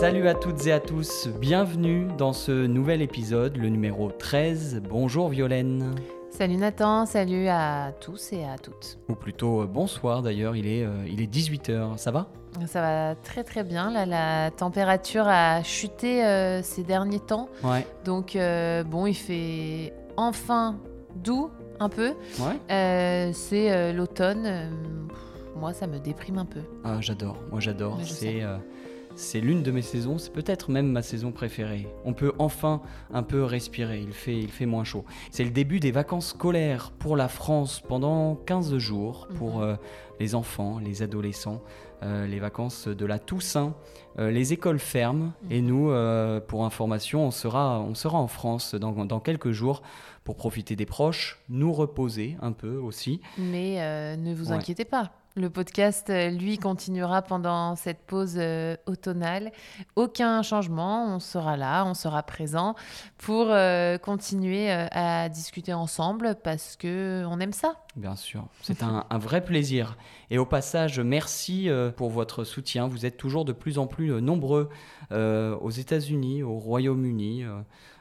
Salut à toutes et à tous, bienvenue dans ce nouvel épisode, le numéro 13. Bonjour Violaine. Salut Nathan, salut à tous et à toutes. Ou plutôt euh, bonsoir d'ailleurs, il est, euh, il est 18h, ça va? Ça va très très bien, là la température a chuté euh, ces derniers temps. Ouais. Donc euh, bon, il fait enfin doux un peu. Ouais C'est l'automne. moi, ça me déprime un peu. Ah, j'adore, moi j'adore. C'est c'est l'une de mes saisons, c'est peut-être même ma saison préférée. On peut enfin un peu respirer, il fait, il fait moins chaud. C'est le début des vacances scolaires pour la France pendant 15 jours pour Mhm. euh, les enfants, les adolescents, euh, les vacances de la Toussaint. Euh, les écoles ferment et Mhm. nous, euh, pour information, on sera, on sera en France dans, dans quelques jours pour profiter des proches, nous reposer un peu aussi. Mais euh, ne vous Ouais. inquiétez pas. Le podcast, euh, lui, continuera pendant cette pause euh, automnale. Aucun changement, on sera là, on sera présent pour euh, continuer à discuter ensemble parce que on aime ça. Bien sûr, c'est un, vrai plaisir. Et au passage, merci pour votre soutien. Vous êtes toujours de plus en plus nombreux aux États-Unis, au Royaume-Uni,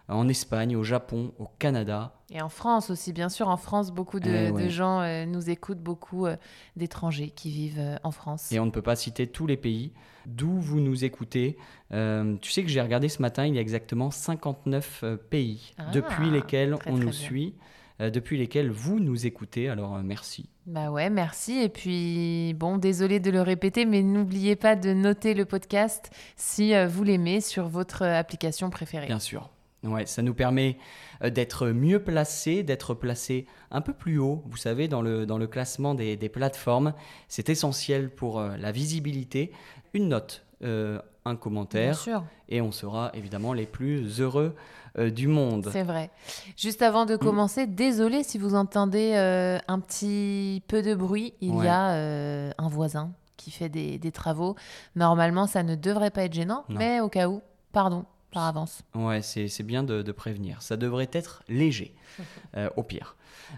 en Espagne, au Japon, au Canada. Et en France aussi, bien sûr. En France, beaucoup de, Eh de gens euh, nous écoutent, beaucoup euh, d'étrangers qui vivent euh, en France. Et on ne peut pas citer tous les pays d'où vous nous écoutez. Tu sais que j'ai regardé ce matin, il y a exactement 59 euh, pays Ah, depuis lesquels très, on très nous bien. suit, depuis lesquels vous nous écoutez. Alors merci. Bah ouais, merci. Et puis, bon, désolé de le répéter, mais n'oubliez pas de noter le podcast si vous l'aimez sur votre application préférée. Bien sûr. Ouais, ça nous permet euh, d'être mieux placés, d'être placés un peu plus haut, vous savez, dans le, dans le classement des, des plateformes. C'est essentiel pour euh, la visibilité. Une note, euh, un Bien commentaire, sûr, et on sera évidemment les plus heureux euh, du monde. c'est vrai. Juste avant Mm. de commencer, désolé si vous entendez euh, un petit peu de bruit. Il Ouais. y a un voisin qui fait des, des travaux. Normalement, ça ne devrait pas être gênant, Non. mais au cas où, pardon, par avance. Ouais, c'est bien de, de prévenir. Ça devrait être léger, euh, au pire.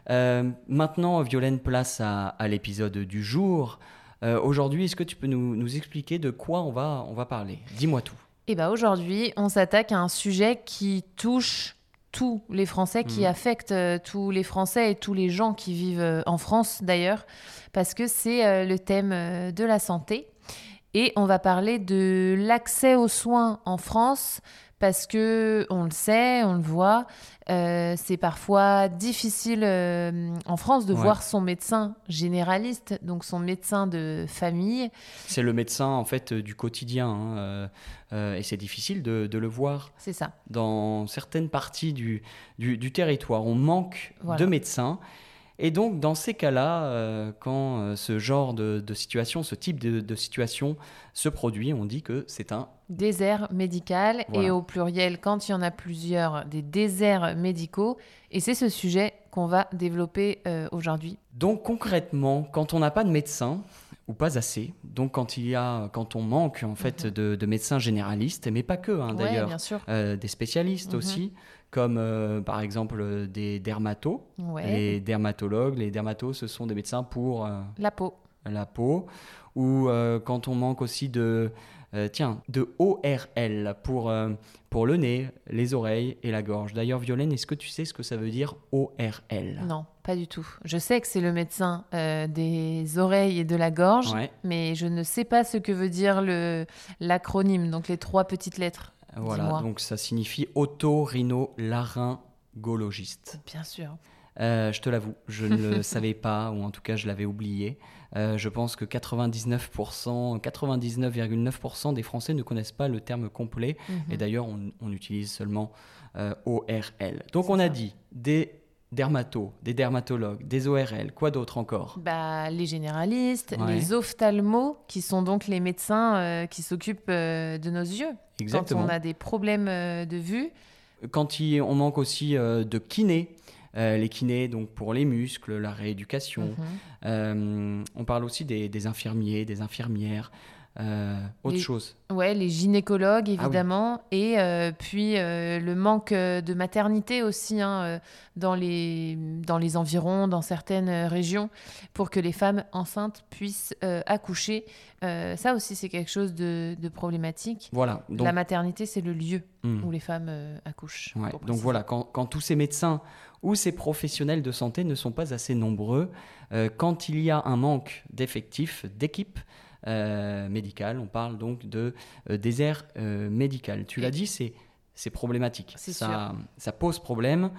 Euh, maintenant, Violaine, place à, à l'épisode du jour. Euh, Aujourd'hui, est-ce que tu peux nous, nous expliquer de quoi on va, on va parler? Dis-moi tout. Et bah aujourd'hui, on s'attaque à un sujet qui touche tous les Français, qui Mhm. affecte tous les Français et tous les gens qui vivent en France d'ailleurs, parce que c'est le thème de la santé. Et on va parler de l'accès aux soins en France, parce que on le sait, on le voit, euh, c'est parfois difficile euh, en France de Ouais. voir son médecin généraliste, donc son médecin de famille. C'est le médecin en fait du quotidien hein, euh, euh, et c'est difficile de, de le voir C'est ça. dans certaines parties du, du, du territoire. On manque Voilà. de médecins et donc dans ces cas-là, euh, quand euh, ce genre de, de situation, ce type de, de situation se produit, on dit que c'est un désert médical Voilà. et au pluriel quand il y en a plusieurs, des déserts médicaux. Et c'est ce sujet qu'on va développer euh, aujourd'hui. Donc concrètement, quand on n'a pas de médecin ou pas assez, donc quand il y a, quand on manque en fait de, de médecins généralistes, mais pas que hein, Mhm. Ouais, d'ailleurs, euh, des spécialistes Mhm. aussi, comme euh, par exemple des dermatos. Ouais. Les dermatologues, les dermatos, ce sont des médecins pour euh, La peau. la peau, ou quand on manque aussi de, euh, tiens, de ORL pour, euh, pour le nez, les oreilles et la gorge. D'ailleurs, Violaine, est-ce que tu sais ce que ça veut dire ORL Non, pas du tout. Je sais que c'est le médecin euh, des oreilles et de la gorge, Ouais, mais je ne sais pas ce que veut dire le l'acronyme, donc les trois petites lettres. voilà, Dis-moi. donc ça signifie otorhinolaryngologiste. Bien sûr. Je te l'avoue, je ne le savais pas, ou en tout cas je l'avais oublié. Euh, je pense que 99%, 99,9% des Français ne connaissent pas le terme complet. Mhm. Et d'ailleurs, on, on utilise seulement euh, ORL. Donc on a ça. dit des dermatos, des dermatologues, des ORL, quoi d'autre encore? Bah, les généralistes, Ouais. les ophtalmos, qui sont donc les médecins euh, qui s'occupent euh, de nos yeux. Exactement. Quand on a des problèmes euh, de vue, Quand il- on manque aussi de kinés, euh, les kinés donc pour les muscles, la rééducation. Mhm. Euh, on parle aussi des, des infirmiers, des infirmières, euh, autre Les- chose. Ouais, les gynécologues, oui. évidemment. Et puis le manque de maternité aussi hein, dans, les, dans les environs, dans certaines régions, pour que les femmes enceintes puissent accoucher. Ça aussi, c'est quelque chose de, de problématique. Voilà. Donc, La maternité, c'est le lieu hmm. où les femmes accouchent. Ouais, donc voilà, quand, quand tous ces médecins ou ces professionnels de santé ne sont pas assez nombreux, euh, quand il y a un manque d'effectifs, d'équipes euh, médicales, on parle donc de euh, désert euh, médical. Tu l'as dit, c'est problématique. C'est Ça, ça pose problème.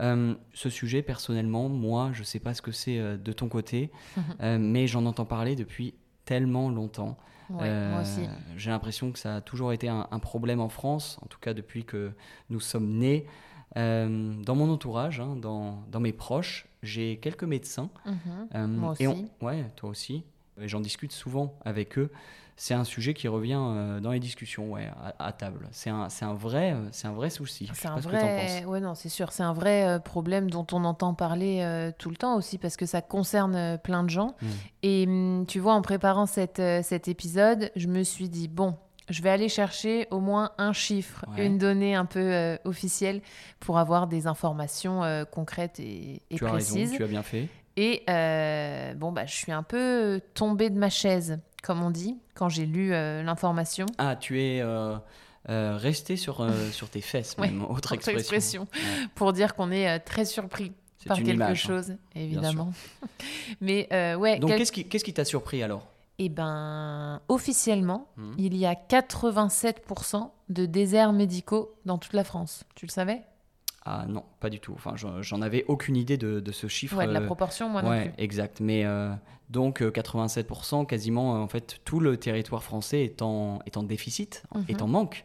Euh, ce sujet, personnellement, moi, je ne sais pas ce que c'est euh, de ton côté, euh, mais j'en entends parler depuis tellement longtemps. Ouais, moi aussi. J'ai l'impression que ça a toujours été un, un problème en France, en tout cas depuis que nous sommes nés. Euh, dans mon entourage, hein, dans, dans mes proches, j'ai quelques médecins. Mhm. euh, Moi et on- aussi. ouais, toi aussi. Et J'en discute souvent avec eux. C'est un sujet qui revient euh, dans les discussions, ouais, à, à table. C'est un, un vrai, c'est un vrai souci. C'est un vrai, ouais non, c'est sûr, c'est un vrai problème dont on entend parler tout le temps aussi parce que ça concerne plein de gens. Mm. Et hum, tu vois, en préparant cette, cet épisode, je me suis dit bon, je vais aller chercher au moins un chiffre, Ouais. une donnée un peu euh, officielle pour avoir des informations euh, concrètes et, et Tu as précises. raison, tu as bien fait. Et euh, bon bah, je suis un peu tombée de ma chaise, comme on dit, quand j'ai lu l'information. Ah, tu es euh, euh, resté sur, sur tes fesses, Ouais, même. Autre autre expression. expression. Ouais. pour dire qu'on est très surpris par quelque image, hein. chose, évidemment. Mais ouais, Donc, quel- qu'est-ce qui qu'est-ce qui t'a surpris alors? Eh ben, officiellement, Mhm. il y a 87% de déserts médicaux dans toute la France. Tu le savais? Ah non, pas du tout. Enfin, j'en avais aucune idée de, de ce chiffre. Ouais, de la euh, proportion, moi non plus. exact. Mais euh, donc euh, 87%, quasiment, euh, en fait, tout le territoire français est en, est en déficit, Mhm. est en manque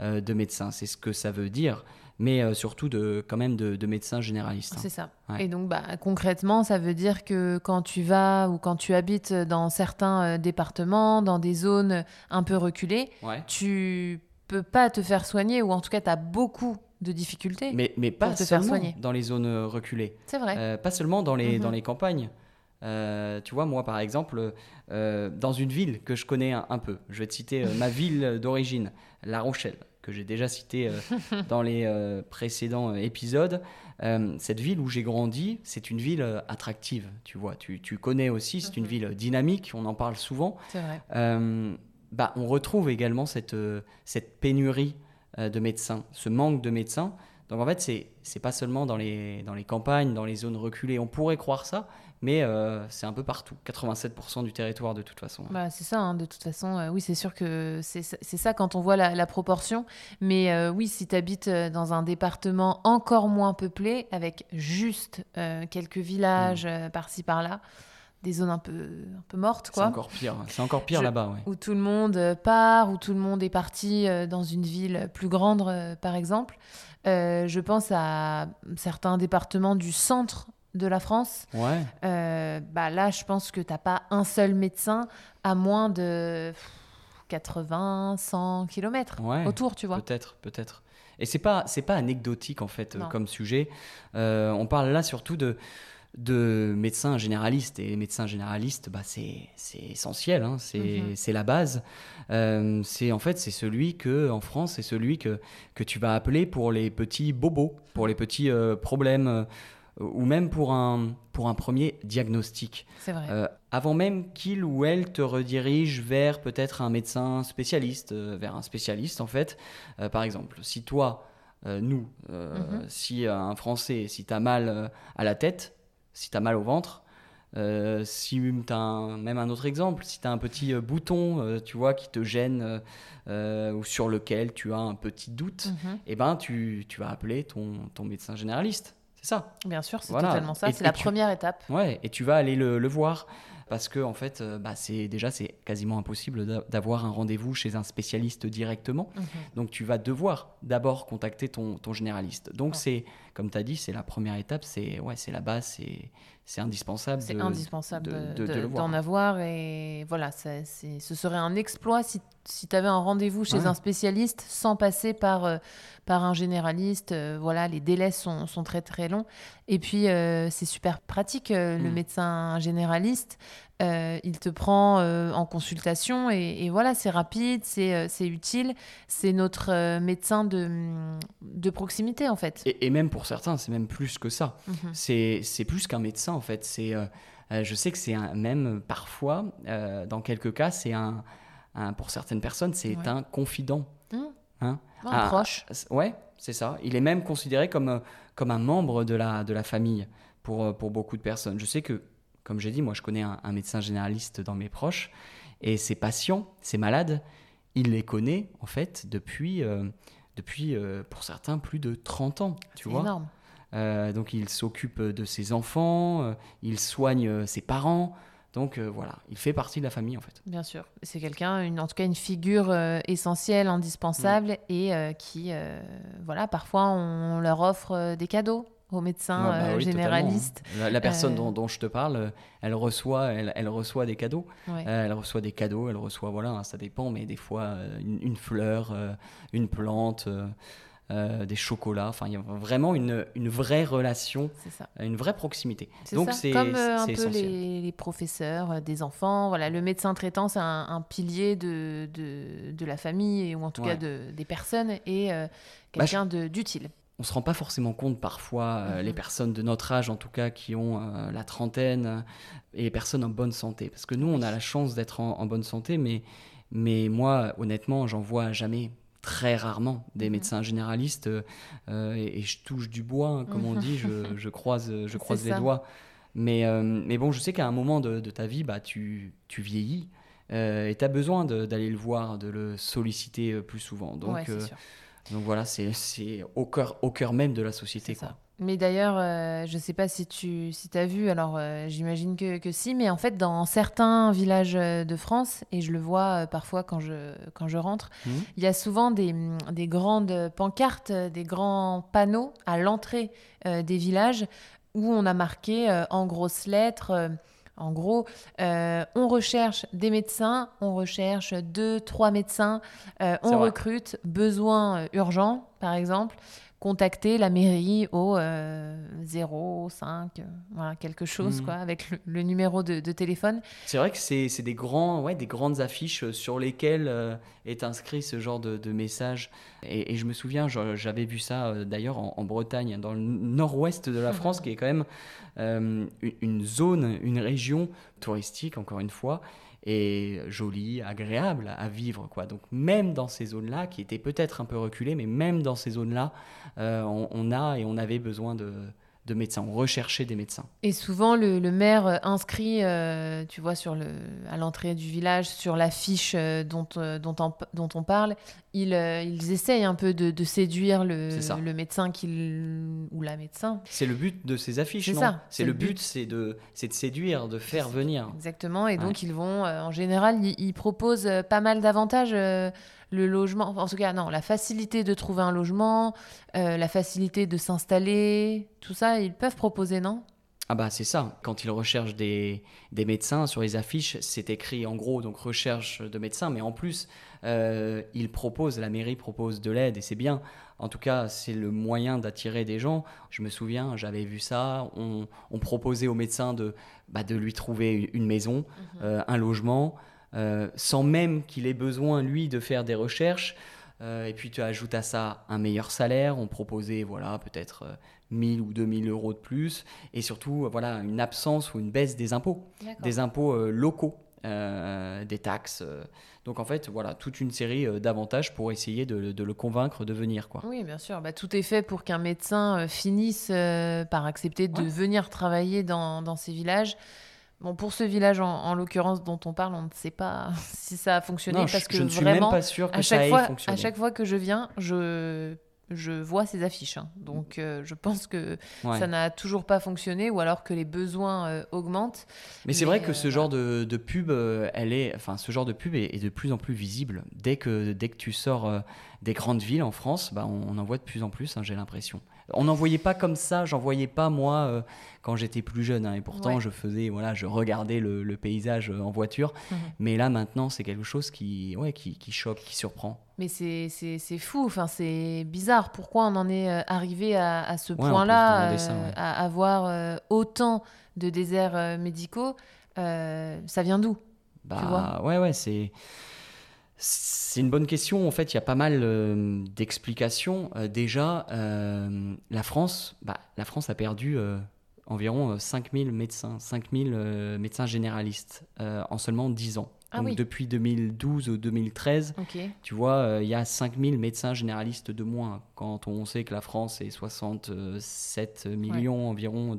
euh, de médecins. C'est ce que ça veut dire. Mais euh, surtout de, quand même de, de médecins généralistes. hein. C'est ça. Ouais. Et donc, bah, concrètement, ça veut dire que quand tu vas ou quand tu habites dans certains euh, départements, dans des zones un peu reculées, Ouais. tu peux pas te faire soigner ou en tout cas, tu as beaucoup de difficultés. Mais, mais pas Pour te faire soigner. dans les zones euh, reculées. C'est vrai. Euh, pas seulement dans les, Mhm. dans les campagnes. Euh, tu vois, moi, par exemple, euh, dans une ville que je connais un, un peu, je vais te citer ma ville d'origine, La Rochelle, que j'ai déjà citée euh, dans les euh, précédents euh, épisodes. Cette ville où j'ai grandi, c'est une ville attractive, tu vois. Tu, tu connais aussi, c'est une Mhm. ville dynamique, on en parle souvent. C'est vrai. Bah, on retrouve également cette, cette pénurie de médecins, ce manque de médecins. Donc en fait, c'est pas seulement dans les, dans les campagnes, dans les zones reculées. On pourrait croire ça, mais euh, c'est un peu partout. 87% du territoire de toute façon. Bah, c'est ça, hein, de toute façon. euh, oui, c'est sûr que c'est ça- c'est quand on voit la, la proportion. Mais euh, oui, si tu habites dans un département encore moins peuplé, avec juste quelques villages euh, par-ci par-là, des zones un peu, un peu mortes, C'est quoi. encore pire. C'est encore pire là-bas, ouais. Où tout le monde part, où tout le monde est parti dans une ville plus grande, par exemple. Je pense à certains départements du centre de la France. Ouais. Euh, bah là, je pense que t'as pas un seul médecin à moins de pff, 80, 100 km Ouais. autour, tu vois. Peut-être, peut-être. Et c'est pas, c'est pas anecdotique en fait euh, Non. comme sujet. Euh, on parle là surtout de, de médecins généralistes et les médecins généralistes, bah c'est, c'est essentiel, hein, c'est, Mhm. c'est la base. Euh, c'est en fait c'est celui que en France c'est celui que que tu vas appeler pour les petits bobos, pour les petits euh, problèmes. Euh, ou même pour un, pour un premier diagnostic. C'est vrai. Euh, avant même qu'il ou elle te redirige vers peut-être un médecin spécialiste, euh, vers un spécialiste en fait. Euh, par exemple, si toi, nous, Mhm. si un Français, si tu as mal à la tête, si tu as mal au ventre, si tu as même un autre exemple, si tu as un petit bouton, tu vois, qui te gêne ou sur lequel tu as un petit doute, Mhm. eh ben tu, tu vas appeler ton, ton médecin généraliste. C'est ça. Bien sûr, c'est Voilà. totalement ça. C'est la tu- première étape. Ouais, et tu vas aller le, le voir parce que en fait, euh, bah, c'est déjà c'est quasiment impossible d'a- d'avoir un rendez-vous chez un spécialiste directement. Mhm. Donc tu vas devoir d'abord contacter ton, ton généraliste. Donc Ouais. c'est comme tu as dit, c'est la première étape, c'est ouais, c'est la base, c'est indispensable. C'est indispensable de- de- de d'en avoir. Et voilà, ça, c'est- ce serait un exploit si, si tu avais un rendez-vous chez Ouais. un spécialiste sans passer par, euh, par un généraliste. Euh, voilà, les délais sont, sont très très longs. Et puis, euh, c'est super pratique. Le Mm. médecin généraliste, euh, il te prend euh, en consultation et, et voilà, c'est rapide, c'est euh, utile. C'est notre médecin de, de proximité en fait. Et, et même pour certains, c'est même plus que ça. Mhm. C'est c'est plus qu'un médecin en fait. C'est, euh, euh, je sais que c'est même parfois, euh, dans quelques cas, c'est un, un- pour certaines personnes, c'est Ouais. un confident. Mhm. Hein? Un Ah, proche. c- Ouais, c'est ça. Il est même considéré comme, comme un membre de la, de la famille pour, pour beaucoup de personnes. Je sais que, comme j'ai dit, moi je connais un, un médecin généraliste dans mes proches et ses patients, ses malades, il les connaît en fait depuis, euh, depuis euh, pour certains, plus de 30 ans. Tu C'est vois énorme. Euh, donc il s'occupe de ses enfants, euh, il soigne euh, ses parents. Donc euh, voilà, il fait partie de la famille en fait. Bien sûr. C'est quelqu'un, en tout cas une figure euh, essentielle, indispensable et euh, qui, euh, voilà, parfois on leur offre euh, des cadeaux aux médecins Ouais, bah euh, oui, généralistes. hein. La, la personne Euh, dont, dont je te parle, euh, elle reçoit, elle, elle reçoit des cadeaux. Ouais. Elle reçoit des cadeaux, elle reçoit, voilà, hein, ça dépend, mais des fois une, une fleur, une plante, euh, des chocolats. Enfin, il y a vraiment une, une vraie relation, une vraie proximité. Donc c'est Comme euh, un peu essentiel. les, les professeurs euh, des enfants. Voilà, le médecin traitant, c'est un, un pilier de, de, de la famille ou en tout cas de, des personnes et Bah, je- quelqu'un d'utile. On se rend pas forcément compte parfois, euh, Mhm. les personnes de notre âge en tout cas, qui ont euh, la trentaine, euh, et les personnes en bonne santé. Parce que nous, on a la chance d'être en, en bonne santé, mais, mais moi, honnêtement, j'en vois jamais, très rarement, des Mhm. médecins généralistes, euh, et, et je touche du bois, hein, comme on dit, je, je croise, je croise les ça. doigts. Mais, mais bon, je sais qu'à un moment de, de ta vie, bah, tu, tu vieillis. et tu as besoin d'aller le voir, de le solliciter plus souvent. Donc, ouais. Donc voilà, c'est c'est au cœur, au cœur même de la société. Quoi. ça. Mais d'ailleurs, euh, je ne sais pas si tu si as vu, alors euh, j'imagine que, que si, mais en fait, dans certains villages euh, de France, et je le vois euh, parfois quand je, quand je rentre, Mhm. il y a souvent des, mm, des grandes pancartes, des grands panneaux à l'entrée des villages où on a marqué en grosses lettres. En gros, euh, on recherche des médecins, on recherche deux, trois médecins, euh, on recrute, besoin euh, urgent, par exemple contacter la mairie au euh, 0, 5, euh, voilà, quelque chose, Mhm. quoi, avec le, le numéro de, de téléphone. C'est vrai que c'est des, grands, ouais, des grandes affiches euh, sur lesquelles euh, est inscrit ce genre de, de message. Et, et je me souviens, j'avais vu ça euh, d'ailleurs en, en Bretagne, dans le nord-ouest de la France, qui est quand même une zone, une région touristique, encore une fois, et jolie, agréable à vivre. Quoi. Donc même dans ces zones-là, qui étaient peut-être un peu reculées, mais même dans ces zones-là, euh, on, a et on avait besoin de, de médecins, on recherchait des médecins. Et souvent, le, le maire euh, inscrit, euh, tu vois, sur le, à l'entrée du village, sur l'affiche euh, dont, dont, on, dont on parle, ils, euh, ils essayent un peu de, de séduire le, le médecin qu'il, ou la médecin. C'est le but de ces affiches, C'est non ça, C'est le but, but. c'est de, de séduire, de faire venir. Exactement. Et donc, ils vont, euh, en général, ils, ils proposent euh, pas mal d'avantages. euh, le logement, en tout cas, non, la facilité de trouver un logement, euh, la facilité de s'installer, tout ça, ils peuvent proposer, non? Ah bah c'est ça. Quand ils recherchent des, des médecins sur les affiches, c'est écrit en gros donc recherche de médecins, mais en plus euh, ils proposent, la mairie propose de l'aide et c'est bien. En tout cas, c'est le moyen d'attirer des gens. Je me souviens, j'avais vu ça. On, on proposait aux médecins de, bah, de lui trouver une- maison, euh, un logement, euh, sans même qu'il ait besoin, lui, de faire des recherches. Euh, et puis tu ajoutes à ça un meilleur salaire. On proposait, voilà, peut-être 1000 ou 2000 euros de plus. Et surtout, euh, voilà, une absence ou une baisse des impôts, des impôts euh, locaux, euh, des taxes. euh. Donc en fait, voilà, toute une série euh, d'avantages pour essayer de, de le convaincre de venir, quoi. Oui, bien sûr. Bah, tout est fait pour qu'un médecin finisse par accepter de Ouais. venir travailler dans, dans ces villages. Bon, pour ce village, en, en l'occurrence, dont on parle, on ne sait pas si ça a fonctionné Non, parce je, que je ne suis vraiment, même pas sûr que à ça ait fois, fonctionné. à chaque fois que je viens, je, je vois ces affiches. hein. Donc, euh, je pense que Ouais. ça n'a toujours pas fonctionné ou alors que les besoins euh, augmentent. Mais c'est vrai que euh, ce genre de, de pub, euh, elle est, enfin, ce genre de pub est, est de plus en plus visible. Dès que, dès que tu sors euh, des grandes villes en France, bah, on, on en voit de plus en plus, hein, j'ai l'impression. On n'en voyait pas comme ça, j'en voyais pas moi euh, quand j'étais plus jeune. hein, et pourtant, Ouais. je faisais, voilà, je regardais le, le paysage euh, en voiture. Mhm. Mais là, maintenant, c'est quelque chose qui, ouais, qui, qui choque, qui surprend. Mais c'est fou, enfin, c'est bizarre. Pourquoi on en est euh, arrivé à, à ce Ouais, point-là, euh, à avoir euh, autant de déserts médicaux Ça vient d'où? Bah, vois? ouais, ouais, c'est. C'est une bonne question. En fait, il y a pas mal euh, d'explications. Euh, déjà, euh, la France, bah, la France a perdu environ euh, 5000 médecins, 5000 euh, médecins généralistes en seulement 10 ans. Ah Donc oui. depuis 2012 ou 2013, Ok. tu vois, il y a 5000 médecins généralistes de moins. Quand on sait que la France est 67 millions environ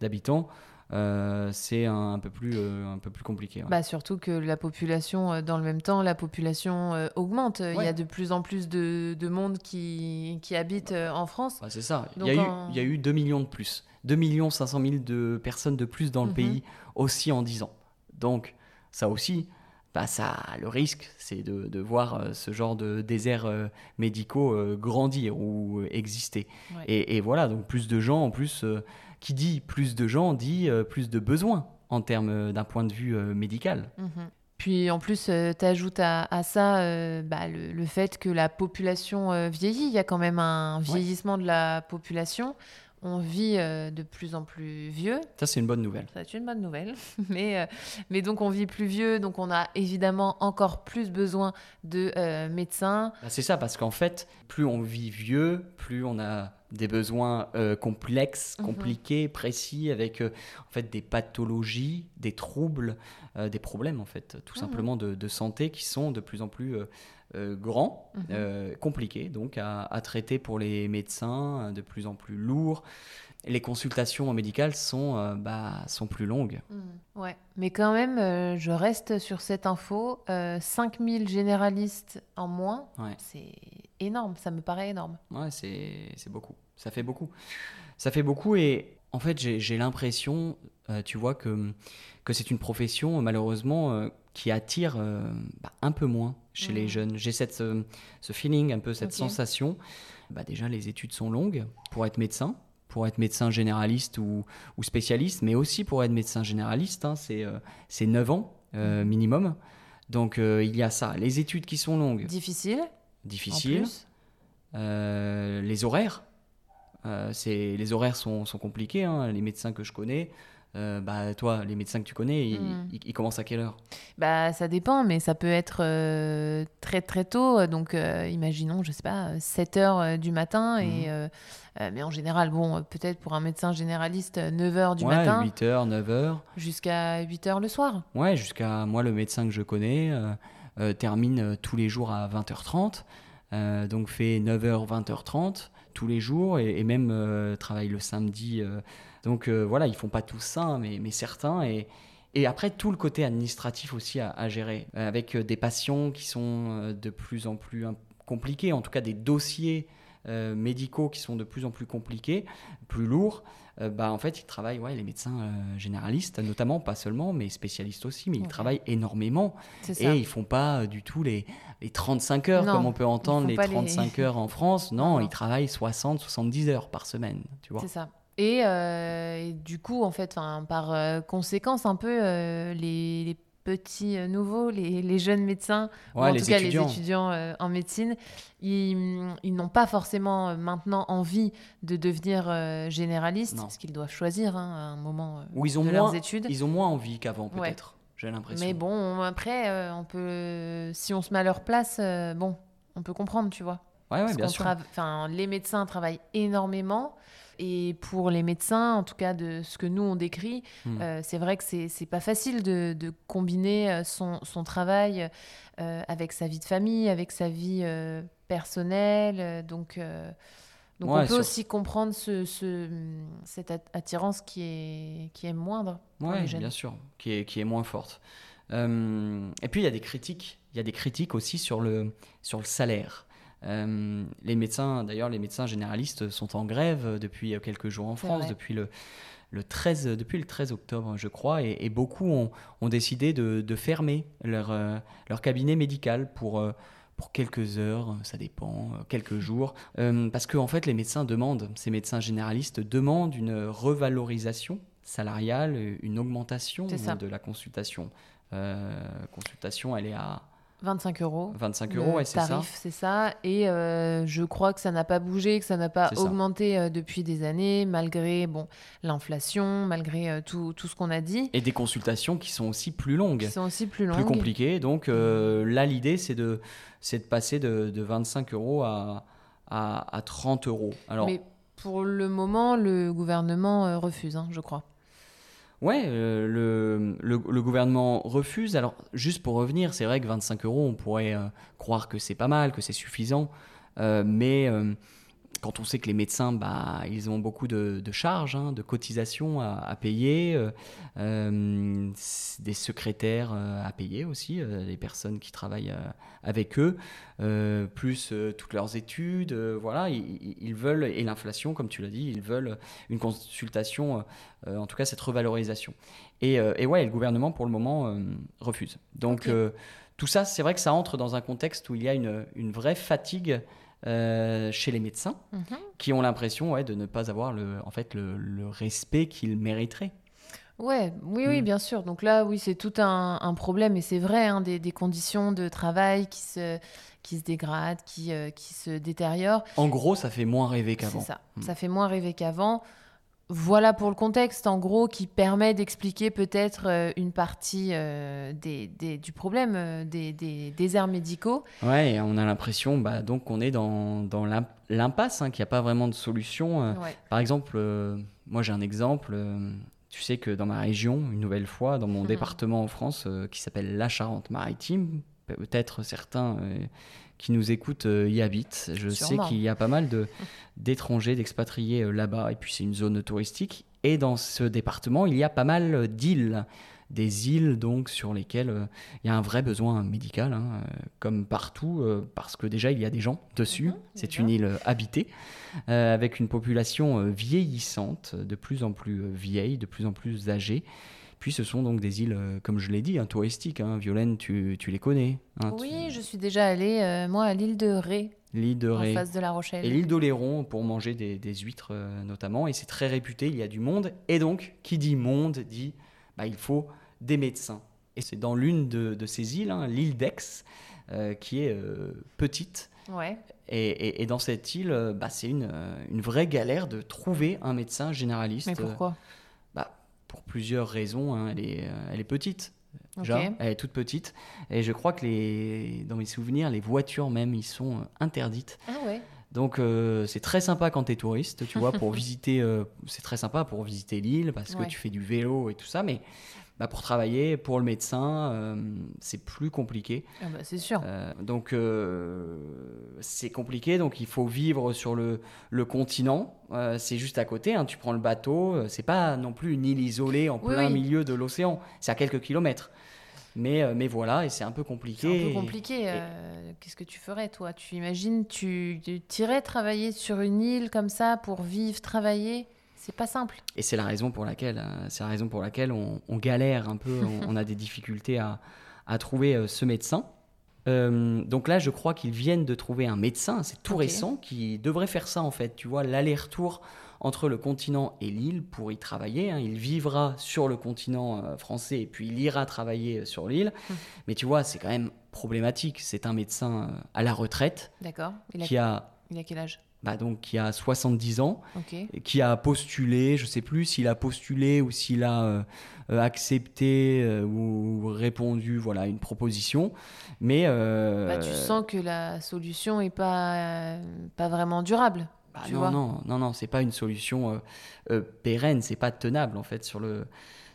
d'habitants, euh, c'est un, un peu plus, euh, un peu plus compliqué. ouais. Bah, surtout que la population, euh, dans le même temps, la population euh, augmente. Il y a de plus en plus de, de monde qui, qui habite en France. Bah, c'est ça. Il y, a eu, il y a eu 2 millions de plus. 2 millions 500 000 de personnes de plus dans le Mhm. pays aussi en 10 ans. Donc, ça aussi, bah, ça, le risque, c'est de, de voir ce genre de déserts médicaux grandir ou exister. Ouais. Et, et voilà, donc plus de gens, en plus, qui dit plus de gens dit euh, plus de besoins en termes euh, d'un point de vue euh, médical. Mhm. Puis en plus, tu ajoutes à, à ça euh, bah, le, le fait que la population euh, vieillit. Il y a quand même un vieillissement de la population. On vit euh, de plus en plus vieux. Ça, c'est une bonne nouvelle. C'est une bonne nouvelle. Mais, euh, mais donc on vit plus vieux, donc on a évidemment encore plus besoin de euh, médecins. Bah, c'est ça, parce qu'en fait, plus on vit vieux, plus on a des besoins euh, complexes, Mhm. compliqués, précis, avec euh, en fait des pathologies, des troubles, des problèmes en fait, tout Mhm. simplement de, de santé qui sont de plus en plus euh, grands, Mhm. euh, compliqués, donc à, à traiter pour les médecins, euh, de plus en plus lourds. Et les consultations médicales sont, euh, bah, sont plus longues. Ouais, mais quand même, je reste sur cette info. Euh, 5000 généralistes en moins, Ouais. c'est énorme, ça me paraît énorme. Ouais, c'est beaucoup. Ça fait beaucoup. Ça fait beaucoup et en fait, j'ai l'impression, euh, tu vois, que, que c'est une profession, malheureusement, euh, qui attire euh, bah, un peu moins chez les Mhm. jeunes. J'ai cette, ce, ce feeling, un peu cette sensation. Bah, déjà, les études sont longues pour être médecin, pour être médecin généraliste ou, ou spécialiste, mais aussi pour être médecin généraliste, hein, c'est euh, c'est 9 ans euh, Mhm. minimum. Donc, euh, il y a ça. Les études qui sont longues, difficiles. Euh, les horaires, euh, c'est les horaires sont, sont compliqués. hein. Les médecins que je connais, euh, bah toi, les médecins que tu connais, ils, Mm. ils- ils commencent à quelle heure? Bah, ça dépend, mais ça peut être euh, très très tôt. Donc, euh, imaginons, je sais pas, 7 heures euh, du matin. Et, Mhm. euh, euh, mais en général, bon, euh, peut-être pour un médecin généraliste, 9 heures du Ouais, matin 8 heures, 9 heures. jusqu'à 8 heures le soir. Ouais, jusqu'à moi, le médecin que je connais euh, euh, termine euh, tous les jours à 20h30. euh, donc fait 9h, 20h30 tous les jours et, même euh, travaille le samedi. euh. donc euh, voilà, ils font pas tout ça, hein, mais, certains. Et, après, tout le côté administratif aussi à, gérer, avec des patients qui sont de plus en plus compliqués, en tout cas des dossiers médicaux qui sont de plus en plus compliqués, plus lourds. Euh, bah, en fait, ils travaillent, ouais, les médecins euh, généralistes, notamment, pas seulement, mais spécialistes aussi, mais ils travaillent énormément. Et ils font pas euh, du tout les, les 35 heures, Non, comme on peut entendre les pas les- 35 heures en France. Non, ils travaillent 60, 70 heures par semaine, tu vois. C'est ça. Et, et du coup, en fait, par conséquence, un peu, les, les petits euh, nouveaux, les, les jeunes médecins, ou en tout cas étudiants. les étudiants euh, en médecine, ils, ils n'ont pas forcément euh, maintenant envie de devenir euh, généralistes, Non. parce qu'ils doivent choisir hein, à un moment Ou ils ont de moins, leurs études. ils ont moins envie qu'avant, Ouais. peut-être. J'ai l'impression. Mais bon, après, on peut, si on se met à leur place, bon, on peut comprendre, tu vois. Ouais, Parce bien sûr. les médecins travaillent énormément. Et pour les médecins, en tout cas de ce que nous on décrit, Hmm. euh, c'est vrai que c'est pas facile de, de combiner euh, son, son travail euh, avec sa vie de famille, avec sa vie euh, personnelle. Donc, donc Ouais, on peut sur- aussi comprendre ce, ce- cette at- attirance qui est, qui est moindre jeunes. bien sûr, qui est, qui est moins forte. Et puis il y a des critiques. Il y a des critiques aussi sur le, sur le salaire. Euh, les médecins, d'ailleurs, les médecins généralistes sont en grève depuis quelques jours en France, depuis le, le 13, depuis le 13 octobre, je crois, et, et beaucoup ont, ont décidé de, de fermer leur, euh, leur cabinet médical pour, euh, pour quelques heures, ça dépend, quelques jours, parce que en fait les médecins demandent, ces médecins généralistes demandent une revalorisation salariale, une augmentation de la consultation. consultation, elle est à 25 euros. 25 euros, ouais, c'est ça. tarif, c'est ça. Et euh, je crois que ça n'a pas bougé, que ça n'a pas augmenté euh, depuis des années, malgré bon, l'inflation, malgré euh, tout, tout, ce qu'on a dit. Et des consultations qui sont aussi plus longues. Qui sont aussi plus longues. Plus compliquées. Donc là, l'idée, c'est de, de passer de, de 25 euros à, à, à, 30 euros. Alors, Mais pour le moment, le gouvernement refuse, hein, je crois. Ouais, euh, le, le, gouvernement refuse. Alors, juste pour revenir, c'est vrai que 25 euros, on pourrait euh, croire que c'est pas mal, que c'est suffisant. Euh, mais quand on sait que les médecins, bah, ils ont beaucoup de, charges, hein, de cotisations à, payer, euh, euh, des secrétaires euh, à payer aussi, les personnes qui travaillent avec eux, plus toutes leurs études, voilà, ils, veulent, et l'inflation, comme tu l'as dit, ils veulent une consultation, en tout cas cette revalorisation. Et, ouais, le gouvernement, pour le moment, refuse. Donc, tout ça, c'est vrai que ça entre dans un contexte où il y a une, une vraie fatigue euh, chez les médecins mhm. qui ont l'impression ouais, de ne pas avoir le, en fait, le, respect qu'ils mériteraient. Ouais, oui, oui, mm. bien sûr. Donc là, oui, c'est tout un, problème et c'est vrai, hein, des, conditions de travail qui se, qui se dégradent, qui, euh, qui se détériorent. En gros, ça fait moins rêver qu'avant. C'est ça, mm. ça fait moins rêver qu'avant. Voilà pour le contexte, en gros, qui permet d'expliquer peut-être euh, une partie euh, des, du problème euh, des, des, déserts médicaux. Ouais, on a l'impression bah, donc qu'on est dans, dans l'impasse, hein, qu'il n'y a pas vraiment de solution. Par exemple, moi j'ai un exemple. tu sais que dans ma région, une nouvelle fois, dans mon département en France, qui s'appelle la Charente-Maritime, peut-être certains qui nous écoutent euh, y habitent. Je sais qu'il y a pas mal d'étrangers, d'expatriés euh, là-bas, et puis c'est une zone touristique. Et dans ce département, il y a pas mal euh, d'îles des îles donc sur lesquelles il y a un vrai besoin médical, hein, comme partout, parce que déjà il y a des gens dessus. Mhm, c'est une île habitée, avec une population vieillissante, de plus en plus vieille, de plus en plus âgée. Puis ce sont donc des îles, euh, comme je l'ai dit, hein, touristiques. Hein. Violaine, tu, tu, les connais hein, Oui, je suis déjà allée, euh, moi, à l'île de Ré. L'île de Ré. En face de La Rochelle. Et l'île d'Oléron pour manger des, des huîtres euh, notamment. Et c'est très réputé, il y a du monde. Et donc, qui dit monde dit bah, il faut des médecins. Et c'est dans l'une de, de, ces îles, l'île d'Aix, qui est petite. Ouais. Et, et, dans cette île, bah, c'est une, une vraie galère de trouver un médecin généraliste. Mais pourquoi? Pour plusieurs raisons. Hein. Elle, est, euh, elle est petite. elle est toute petite. Et je crois que les, dans mes souvenirs, les voitures même, ils sont euh, interdites. Ah ouais. Donc euh, c'est très sympa quand tu es touriste, tu vois, pour visiter, c'est très sympa pour visiter l'île parce que tu fais du vélo et tout ça, mais bah, pour travailler, pour le médecin, euh, c'est plus compliqué. Ah bah, c'est sûr. Euh, donc euh, c'est compliqué, donc il faut vivre sur le, le continent. c'est juste à côté, hein, tu prends le bateau, c'est pas non plus une île isolée en plein milieu de l'océan, c'est à quelques kilomètres. Mais, mais voilà, et c'est un peu compliqué. C'est un peu compliqué. Qu'est-ce que tu ferais, toi? Tu imagines, tu, tu irais travailler sur une île comme ça pour vivre, travailler? C'est pas simple. Et c'est la raison pour laquelle, euh, c'est la raison pour laquelle on, galère un peu, on, a des difficultés à, à trouver euh, ce médecin. Euh, donc là, je crois qu'ils viennent de trouver un médecin, c'est tout récent, qui devrait faire ça en fait. Tu vois, l'aller-retour entre le continent et l'île pour y travailler. Hein. Il vivra sur le continent français et puis il ira travailler sur l'île. Hum. Mais tu vois, c'est quand même problématique. C'est un médecin à la retraite. D'accord. Qui a... Il a quel âge? Bah donc qui a 70 ans, qui a postulé, je sais plus s'il a postulé ou s'il a euh, euh, accepté euh, ou répondu voilà une proposition, mais bah, tu sens que la solution est pas pas vraiment durable. Bah, non, non, non, non, c'est pas une solution pérenne, c'est pas tenable en fait sur le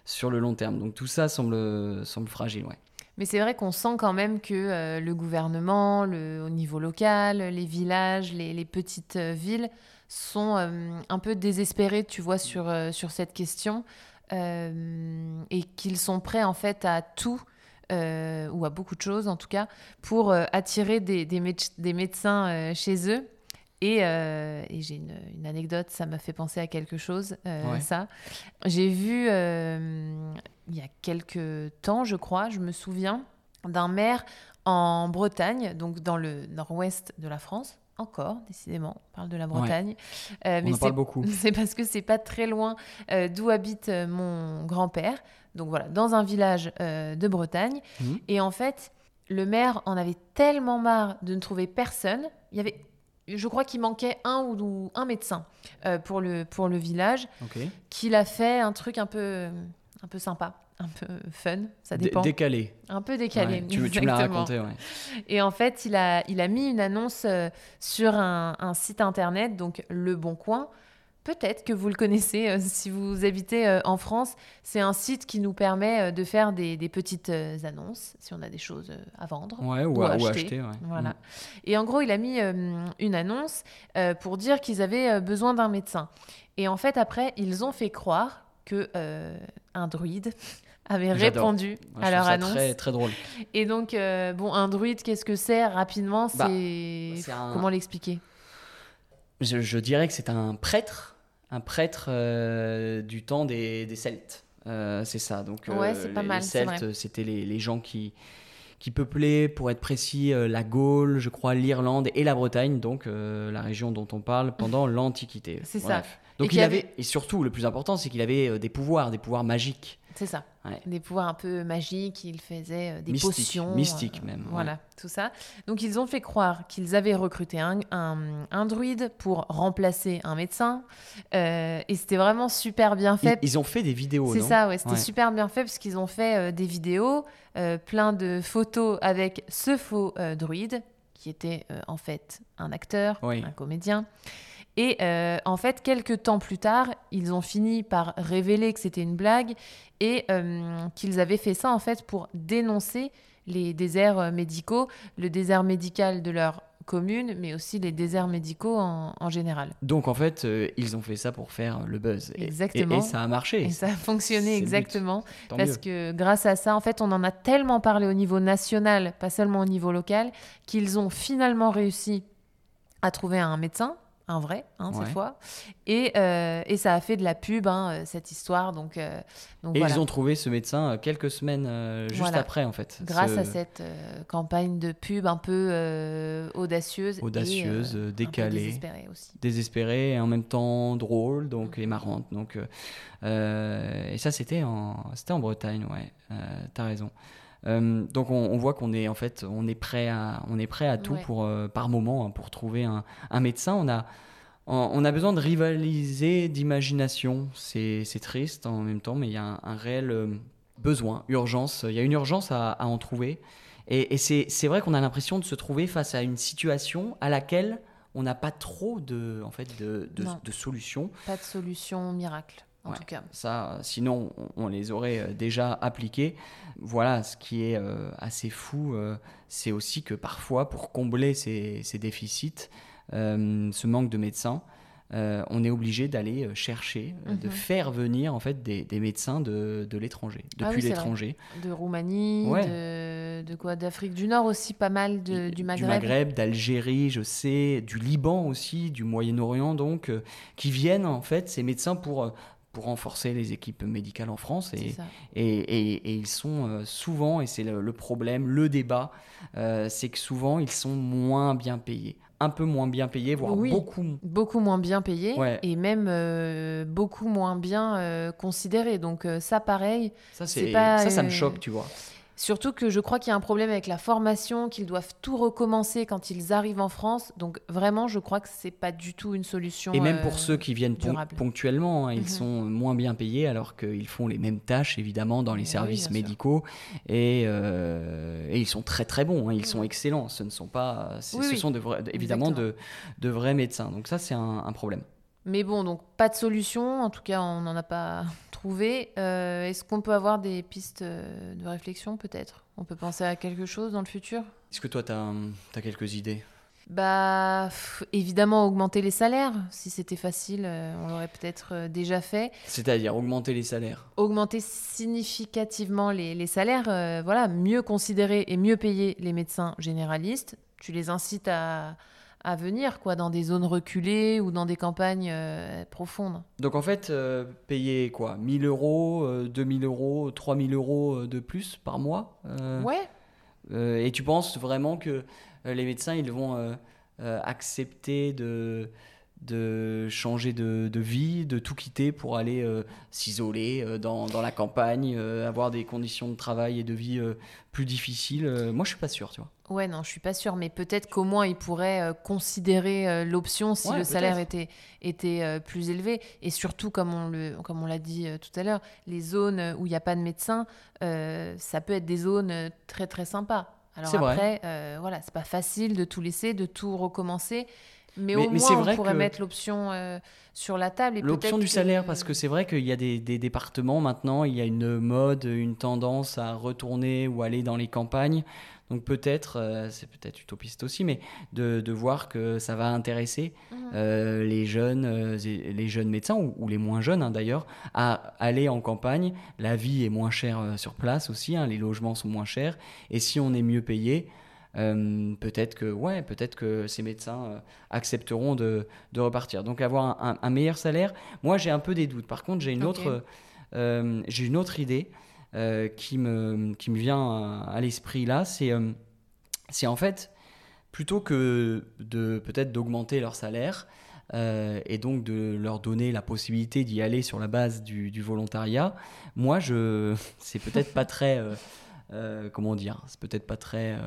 sur le long terme. Donc tout ça semble semble fragile, ouais. Mais c'est vrai qu'on sent quand même que euh, le gouvernement, le, au niveau local, les villages, les, petites euh, villes sont euh, un peu désespérés, tu vois, sur, sur cette question. et qu'ils sont prêts en fait à tout, ou à beaucoup de choses en tout cas, pour attirer des, des, des médecins chez eux. Et, et j'ai une, une, anecdote, ça m'a fait penser à quelque chose, ça. J'ai vu il y a quelques temps, je crois, je me souviens d'un maire en Bretagne, donc dans le nord-ouest de la France. Encore, décidément, on parle de la Bretagne. Euh, on en parle beaucoup. C'est parce que c'est pas très loin euh, d'où habite euh, mon grand-père. Donc voilà, dans un village de Bretagne. Mmh. Et en fait, le maire en avait tellement marre de ne trouver personne. Il y avait je crois qu'il manquait un ou un médecin pour, le, pour le village, qu'il a fait un truc un peu, un peu sympa un peu fun, ça dépend. décalé. Un peu décalé. tu, me l'as raconté, ouais. Et en fait, il a, il a mis une annonce euh, sur un, site internet, donc Le Bon Coin. Peut-être que vous le connaissez euh, si vous habitez euh, en France. C'est un site qui nous permet de faire des, petites annonces si on a des choses à vendre ou, à, acheter. voilà. Mm. Et en gros, il a mis une annonce pour dire qu'ils avaient besoin d'un médecin. Et en fait, après, ils ont fait croire que un druide avait répondu à leur annonce. Très, très drôle. Et donc, euh, bon, un druide, qu'est-ce que c'est Rapidement, bah, c'est. Comment l'expliquer? Je, dirais que c'est un prêtre, un prêtre euh, du temps des, des Celtes. Euh, c'est ça. Donc, ouais, c'est pas les, mal. Les Celtes, c'était les, les, gens qui, qui peuplaient, pour être précis, la Gaule, je crois, l'Irlande et la Bretagne, donc la région dont on parle pendant l'Antiquité. C'est ça. Donc il avait... et surtout le plus important, c'est qu'il avait des pouvoirs, des pouvoirs magiques. C'est ça. Des pouvoirs un peu magiques, il faisait euh, des potions. Mystiques euh, même. Voilà, tout ça. Donc ils ont fait croire qu'ils avaient recruté un, un, druide pour remplacer un médecin. Euh, et c'était vraiment super bien fait. Ils, ont fait des vidéos, C'est ça, ouais. C'était super bien fait parce qu'ils ont fait des vidéos, plein de photos avec ce faux druide, qui était en fait un acteur, un comédien. Et euh, en fait, quelques temps plus tard, ils ont fini par révéler que c'était une blague et euh, qu'ils avaient fait ça en fait pour dénoncer les déserts euh, médicaux, le désert médical de leur commune, mais aussi les déserts médicaux en, général. Donc en fait, ils ont fait ça pour faire le buzz. Exactement. Et, ça a marché. Et ça a fonctionné exactement. Parce que grâce à ça, en fait, on en a tellement parlé au niveau national, pas seulement au niveau local, qu'ils ont finalement réussi à trouver un médecin un vrai, hein, cette fois. Et, euh, et, ça a fait de la pub, hein, euh, cette histoire. Donc, euh, donc et ils ont trouvé ce médecin quelques semaines juste après, en fait. Grâce à cette campagne de pub un peu audacieuse. Audacieuse, décalée. désespérée aussi. Désespérée et en même temps drôle donc, et marrante. Donc, et ça, c'était en, en Bretagne, ouais. T'as raison. Euh, donc on, voit qu'on est en fait on est prêt à on est prêt à tout pour euh, par moment hein, pour trouver un, médecin. On a on a besoin de rivaliser d'imagination. C'est triste en même temps, mais il y a un, réel euh, besoin, urgence. Il y a une urgence à, en trouver. Et, et c'est vrai qu'on a l'impression de se trouver face à une situation à laquelle on n'a pas trop de, en fait, de, de, de solutions. Pas de solution miracle en tout cas. Ça, sinon, on, les aurait euh, déjà appliqués. Voilà, ce qui est euh, assez fou, euh, c'est aussi que parfois, pour combler ces, déficits, ce manque de médecins, on est obligé d'aller chercher, de mhm. faire venir en fait des, médecins de, l'étranger, ah depuis l'étranger. De Roumanie, de, quoi D'Afrique du Nord aussi, pas mal de, du Maghreb. Du Maghreb, d'Algérie, je sais, du Liban aussi, du Moyen-Orient donc, qui viennent en fait ces médecins pour pour renforcer les équipes médicales en France. Et, et, et, ils sont euh, souvent, et c'est le, problème, le débat, euh, c'est que souvent ils sont moins bien payés. Un peu moins bien payés, voire beaucoup. Beaucoup moins bien payés et même euh, beaucoup moins bien considérés. Donc ça, pareil. Ça, c'est ça, ça me choque, tu vois. Surtout que je crois qu'il y a un problème avec la formation, qu'ils doivent tout recommencer quand ils arrivent en France. Donc vraiment, je crois que c'est pas du tout une solution. Et même pour euh, ceux qui viennent ponctuellement, hein, ils mhm. sont moins bien payés alors qu'ils font les mêmes tâches évidemment dans les services médicaux et, euh, et, ils sont très très bons, hein, ils sont excellents. Ce ne sont pas, ce sont de évidemment de, de, vrais médecins. Donc ça, c'est un problème. Mais bon, donc pas de solution, en tout cas on n'en a pas trouvé. Euh, est-ce qu'on peut avoir des pistes euh, de réflexion peut-être? On peut penser à quelque chose dans le futur? Est-ce que toi tu as, as, quelques idées? Bah, évidemment, augmenter les salaires. Si c'était facile, euh, on l'aurait peut-être déjà fait. C'est-à-dire augmenter les salaires? Augmenter significativement les, les salaires. voilà, mieux considérer et mieux payer les médecins généralistes. Tu les incites à, à venir, quoi, dans des zones reculées ou dans des campagnes euh, profondes. Donc en fait, euh, payer quoi 1000 euros, 2000 euh, euros, 3000 euros de plus par mois Ouais. et tu penses vraiment que les médecins, ils vont accepter de de changer de, vie, de tout quitter pour aller euh, s'isoler euh, dans, la campagne, euh, avoir des conditions de travail et de vie plus difficiles. moi, je suis pas sûr, tu vois. Ouais, non, je suis pas sûr, mais peut-être qu'au moins ils pourraient considérer l'option si le salaire était, était plus élevé. Et surtout, comme on le, comme on l'a dit tout à l'heure, les zones où il n'y a pas de médecin, ça peut être des zones très très sympas. Alors après, voilà, c'est pas facile de tout laisser, de tout recommencer. Mais, au moins, on pourrait mettre l'option euh, sur la table. L'option du salaire, parce que c'est vrai qu'il y a des, départements maintenant, il y a une mode, une tendance à retourner ou aller dans les campagnes. Donc peut-être, euh, c'est peut-être utopiste aussi, mais de, de, voir que ça va intéresser mmh. euh, les, jeunes, les jeunes médecins, ou, les moins jeunes hein, d'ailleurs, à aller en campagne. La vie est moins chère sur place aussi, hein, les logements sont moins chers. Et si on est mieux payé, euh, peut-être que ouais, peut-être que ces médecins euh, accepteront de, de, repartir. Donc avoir un, meilleur salaire, moi j'ai un peu des doutes. Par contre, j'ai une autre, euh, j'ai une autre idée qui me qui me vient à, l'esprit là. C'est c'est en fait plutôt que de peut-être d'augmenter leur salaire. et donc de leur donner la possibilité d'y aller sur la base du, du volontariat. Moi, je, c'est peut-être pas très, comment dire, c'est peut-être pas très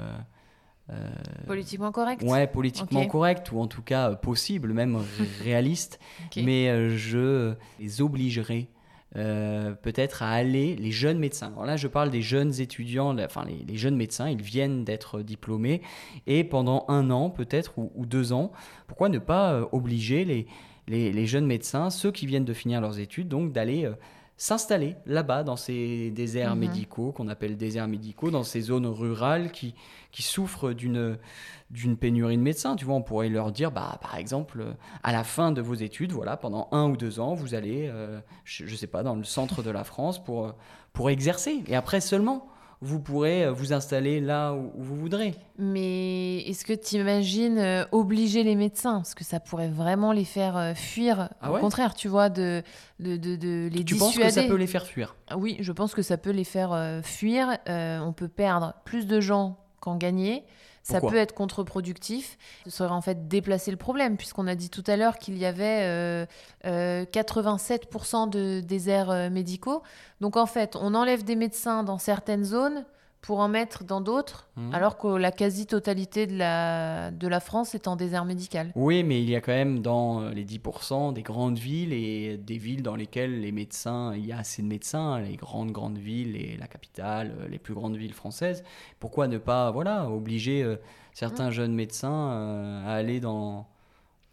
politiquement correct Ouais, politiquement correct, ou en tout cas euh, possible, même réaliste. Mais euh, je les obligerai peut-être à aller, les jeunes médecins. Alors là, je parle des jeunes étudiants, enfin les, jeunes médecins, ils viennent d'être diplômés, et pendant un an peut-être, ou, deux ans, pourquoi ne pas obliger les, les, les, jeunes médecins, ceux qui viennent de finir leurs études, donc d'aller s'installer là-bas dans ces déserts mhm. médicaux qu'on appelle déserts médicaux, dans ces zones rurales qui, qui souffrent d'une d'une pénurie de médecins. Tu vois, on pourrait leur dire, bah, par exemple, à la fin de vos études, voilà, pendant un ou deux ans, vous allez, euh, je ne sais pas, dans le centre de la France pour, pour exercer. Et après seulement, vous pourrez euh, vous installer là où, vous voudrez. Mais est-ce que tu imagines euh, obliger les médecins? Parce que ça pourrait vraiment les faire euh, fuir. Ah Au contraire, tu vois, de, de, de, de les tu penses que ça peut les faire fuir? Oui, je pense que ça peut les faire fuir. on peut perdre plus de gens qu'en gagner ça peut être contre-productif. Ce serait en fait déplacer le problème, puisqu'on a dit tout à l'heure qu'il y avait 87% de déserts médicaux. Donc en fait, on enlève des médecins dans certaines zones pour en mettre dans d'autres, mhm. alors que la quasi-totalité de la, de la France est en désert médical. Oui, mais il y a quand même dans euh, les 10% des grandes villes et des villes dans lesquelles les médecins, il y a assez de médecins, les grandes, grandes villes et la capitale, euh, les plus grandes villes françaises. Pourquoi ne pas voilà, obliger euh, certains mhm. jeunes médecins à aller dans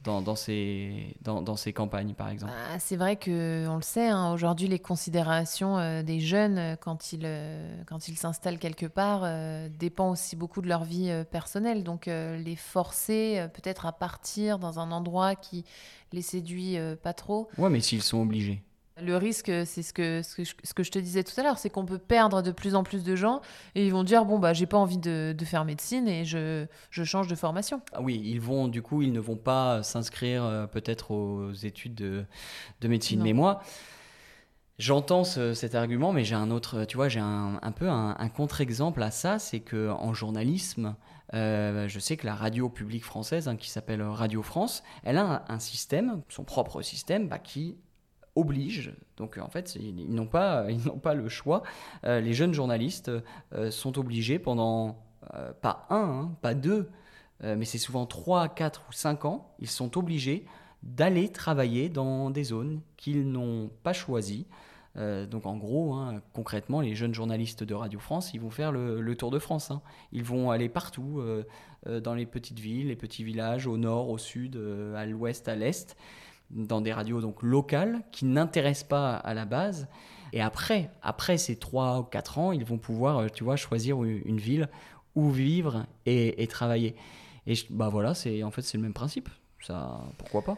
dans, dans, ces, dans, dans, ces campagnes, par exemple? Bah, C'est vrai qu'on le sait, hein, aujourd'hui, les considérations euh, des jeunes, euh, quand ils euh, quand ils s'installent quelque part, dépendent aussi beaucoup de leur vie personnelle. Donc, les forcer peut-être à partir dans un endroit qui les séduit pas trop. Ouais, mais s'ils sont obligés. Le risque, c'est ce que, ce, que je, ce que je te disais tout à l'heure, c'est qu'on peut perdre de plus en plus de gens et ils vont dire bon bah j'ai pas envie de, de, faire médecine et je, je, change de formation. Ah oui, ils vont du coup ils ne vont pas s'inscrire euh, peut-être aux études de, de médecine. Mais moi, j'entends cet argument, mais j'ai un autre, tu vois, j'ai un, un, peu un, contre-exemple à ça, c'est que en journalisme, euh, je sais que la radio publique française, hein, qui s'appelle Radio France, elle a un, système, son propre système, bah, qui oblige. Donc en fait, ils n'ont pas, ils n'ont pas le choix. Euh, les jeunes journalistes euh, sont obligés pendant euh, pas un, hein, pas deux, mais c'est souvent trois, quatre ou cinq ans, ils sont obligés d'aller travailler dans des zones qu'ils n'ont pas choisies. donc en gros, hein, concrètement, les jeunes journalistes de Radio France, ils vont faire le, tour de France. Hein. Ils vont aller partout, dans les petites villes, les petits villages, au nord, au sud, à l'ouest, à l'est dans des radios donc locales qui n'intéressent pas à la base. Et après, après ces 3 ou 4 ans, ils vont pouvoir, euh, tu vois, choisir une ville où vivre et, travailler. Et bah voilà, c'est en fait c'est le même principe. Ça, pourquoi pas?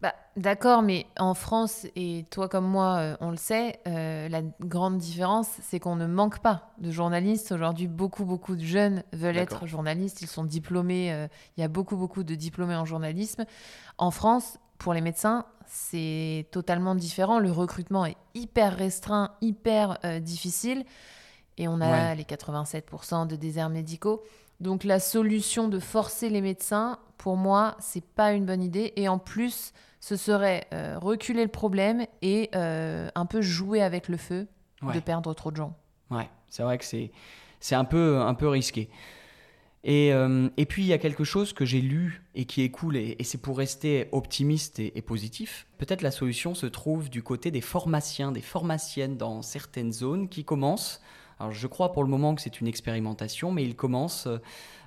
Bah, D'accord, mais en France, et toi comme moi, euh, on le sait, euh, la grande différence, c'est qu'on ne manque pas de journalistes. Aujourd'hui, beaucoup, beaucoup de jeunes veulent être journalistes. Ils sont diplômés. Il y a beaucoup, beaucoup de diplômés en journalisme. En France, pour les médecins, c'est totalement différent. Le recrutement est hyper restreint, hyper euh, difficile. et on a les 87% de déserts médicaux. Donc la solution de forcer les médecins, pour moi, c'est pas une bonne idée. Et en plus, ce serait euh, reculer le problème et euh, un peu jouer avec le feu de perdre trop de gens. Ouais, c'est vrai que c'est, c'est un, peu, un peu risqué. Et, euh, et, puis il y a quelque chose que j'ai lu et qui est cool, et, c'est pour rester optimiste et, positif. Peut-être la solution se trouve du côté des pharmaciens, des pharmaciennes dans certaines zones qui commencent. Alors je crois pour le moment que c'est une expérimentation, mais ils commencent,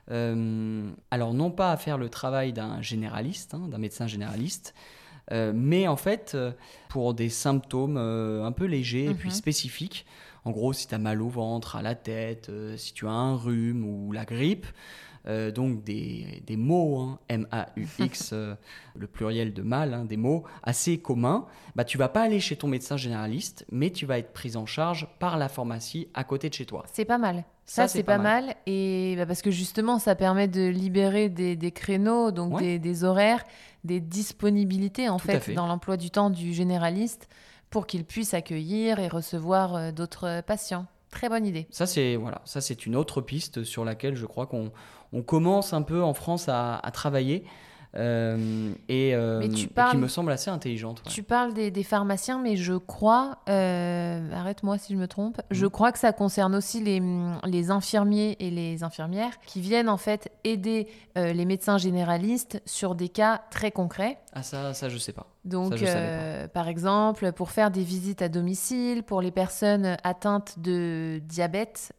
alors non pas à faire le travail d'un généraliste, hein, d'un médecin généraliste, euh, mais en fait, euh, pour des symptômes euh, un peu légers et puis mhm. spécifiques, en gros, si tu as mal au ventre, à la tête, si tu as un rhume ou la grippe, donc des, des mots, hein, M-A-U-X, le pluriel de mal, hein, des mots assez communs, bah, tu vas pas aller chez ton médecin généraliste, mais tu vas être prise en charge par la pharmacie à côté de chez toi. C'est pas mal. Ça, c'est pas, mal. Et bah, parce que justement, ça permet de libérer des, des créneaux, donc des, des, horaires, des disponibilités en fait, dans l'emploi du temps du généraliste pour qu'il puisse accueillir et recevoir euh, d'autres patients. Très bonne idée. Ça, c'est voilà, ça c'est une autre piste sur laquelle je crois qu'on on commence un peu en France à travailler. Euh, et, euh, qui me semble assez intelligente. Tu parles des, pharmaciens, mais je crois, euh, arrête-moi si je me trompe, je mm. crois que ça concerne aussi les, les, infirmiers et les infirmières qui viennent en fait aider les médecins généralistes sur des cas très concrets. Ah ça, ça je sais pas. Donc, par exemple, pour faire des visites à domicile, pour les personnes atteintes de diabète.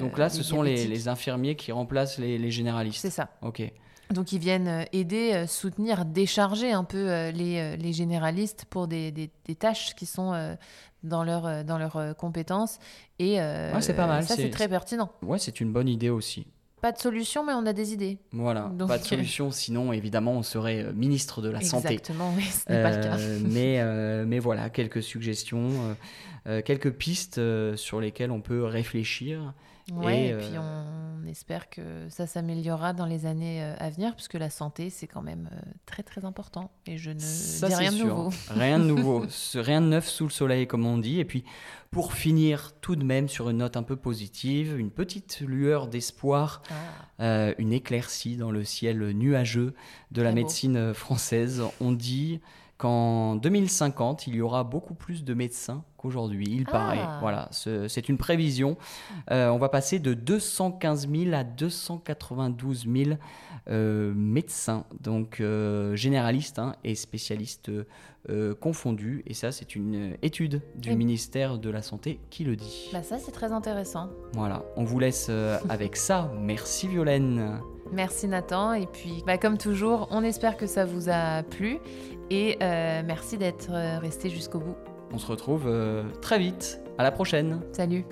Donc là, ce sont les, les, infirmiers qui remplacent les, les généralistes. C'est ça. Ok. Donc ils viennent euh, aider, euh, soutenir, décharger un peu euh, les, les généralistes pour des, des, tâches qui sont dans leurs dans leur compétences. Et c'est pas mal. ça, c'est très pertinent. Ouais, c'est une bonne idée aussi. Pas de solution, mais on a des idées. Voilà, pas de solution, sinon évidemment on serait ministre de la Santé. Exactement, mais ce n'est pas le cas. mais, mais voilà, quelques suggestions, quelques pistes sur lesquelles on peut réfléchir. Ouais, et, puis on espère que ça s'améliorera dans les années euh, à venir, puisque la santé, c'est quand même euh, très très important. Et je ne dis rien de nouveau. rien de nouveau, rien de neuf sous le soleil, comme on dit. Et puis, pour finir tout de même sur une note un peu positive, une petite lueur d'espoir, ah. euh, une éclaircie dans le ciel nuageux de la médecine française. On dit qu'en 2050, il y aura beaucoup plus de médecins qu'aujourd'hui, il paraît. Ah. Voilà, c'est une prévision. Euh, on va passer de 215 000 à 292 000 euh, médecins, donc euh, généralistes hein, et spécialistes confondus. Et ça, c'est une étude du ministère de la Santé qui le dit. Bah ça, c'est très intéressant. Voilà, on vous laisse avec ça. Merci Violaine. Merci Nathan. Et puis, bah, comme toujours, on espère que ça vous a plu. Et euh, merci d'être resté jusqu'au bout. On se retrouve euh, très vite. À la prochaine. Salut.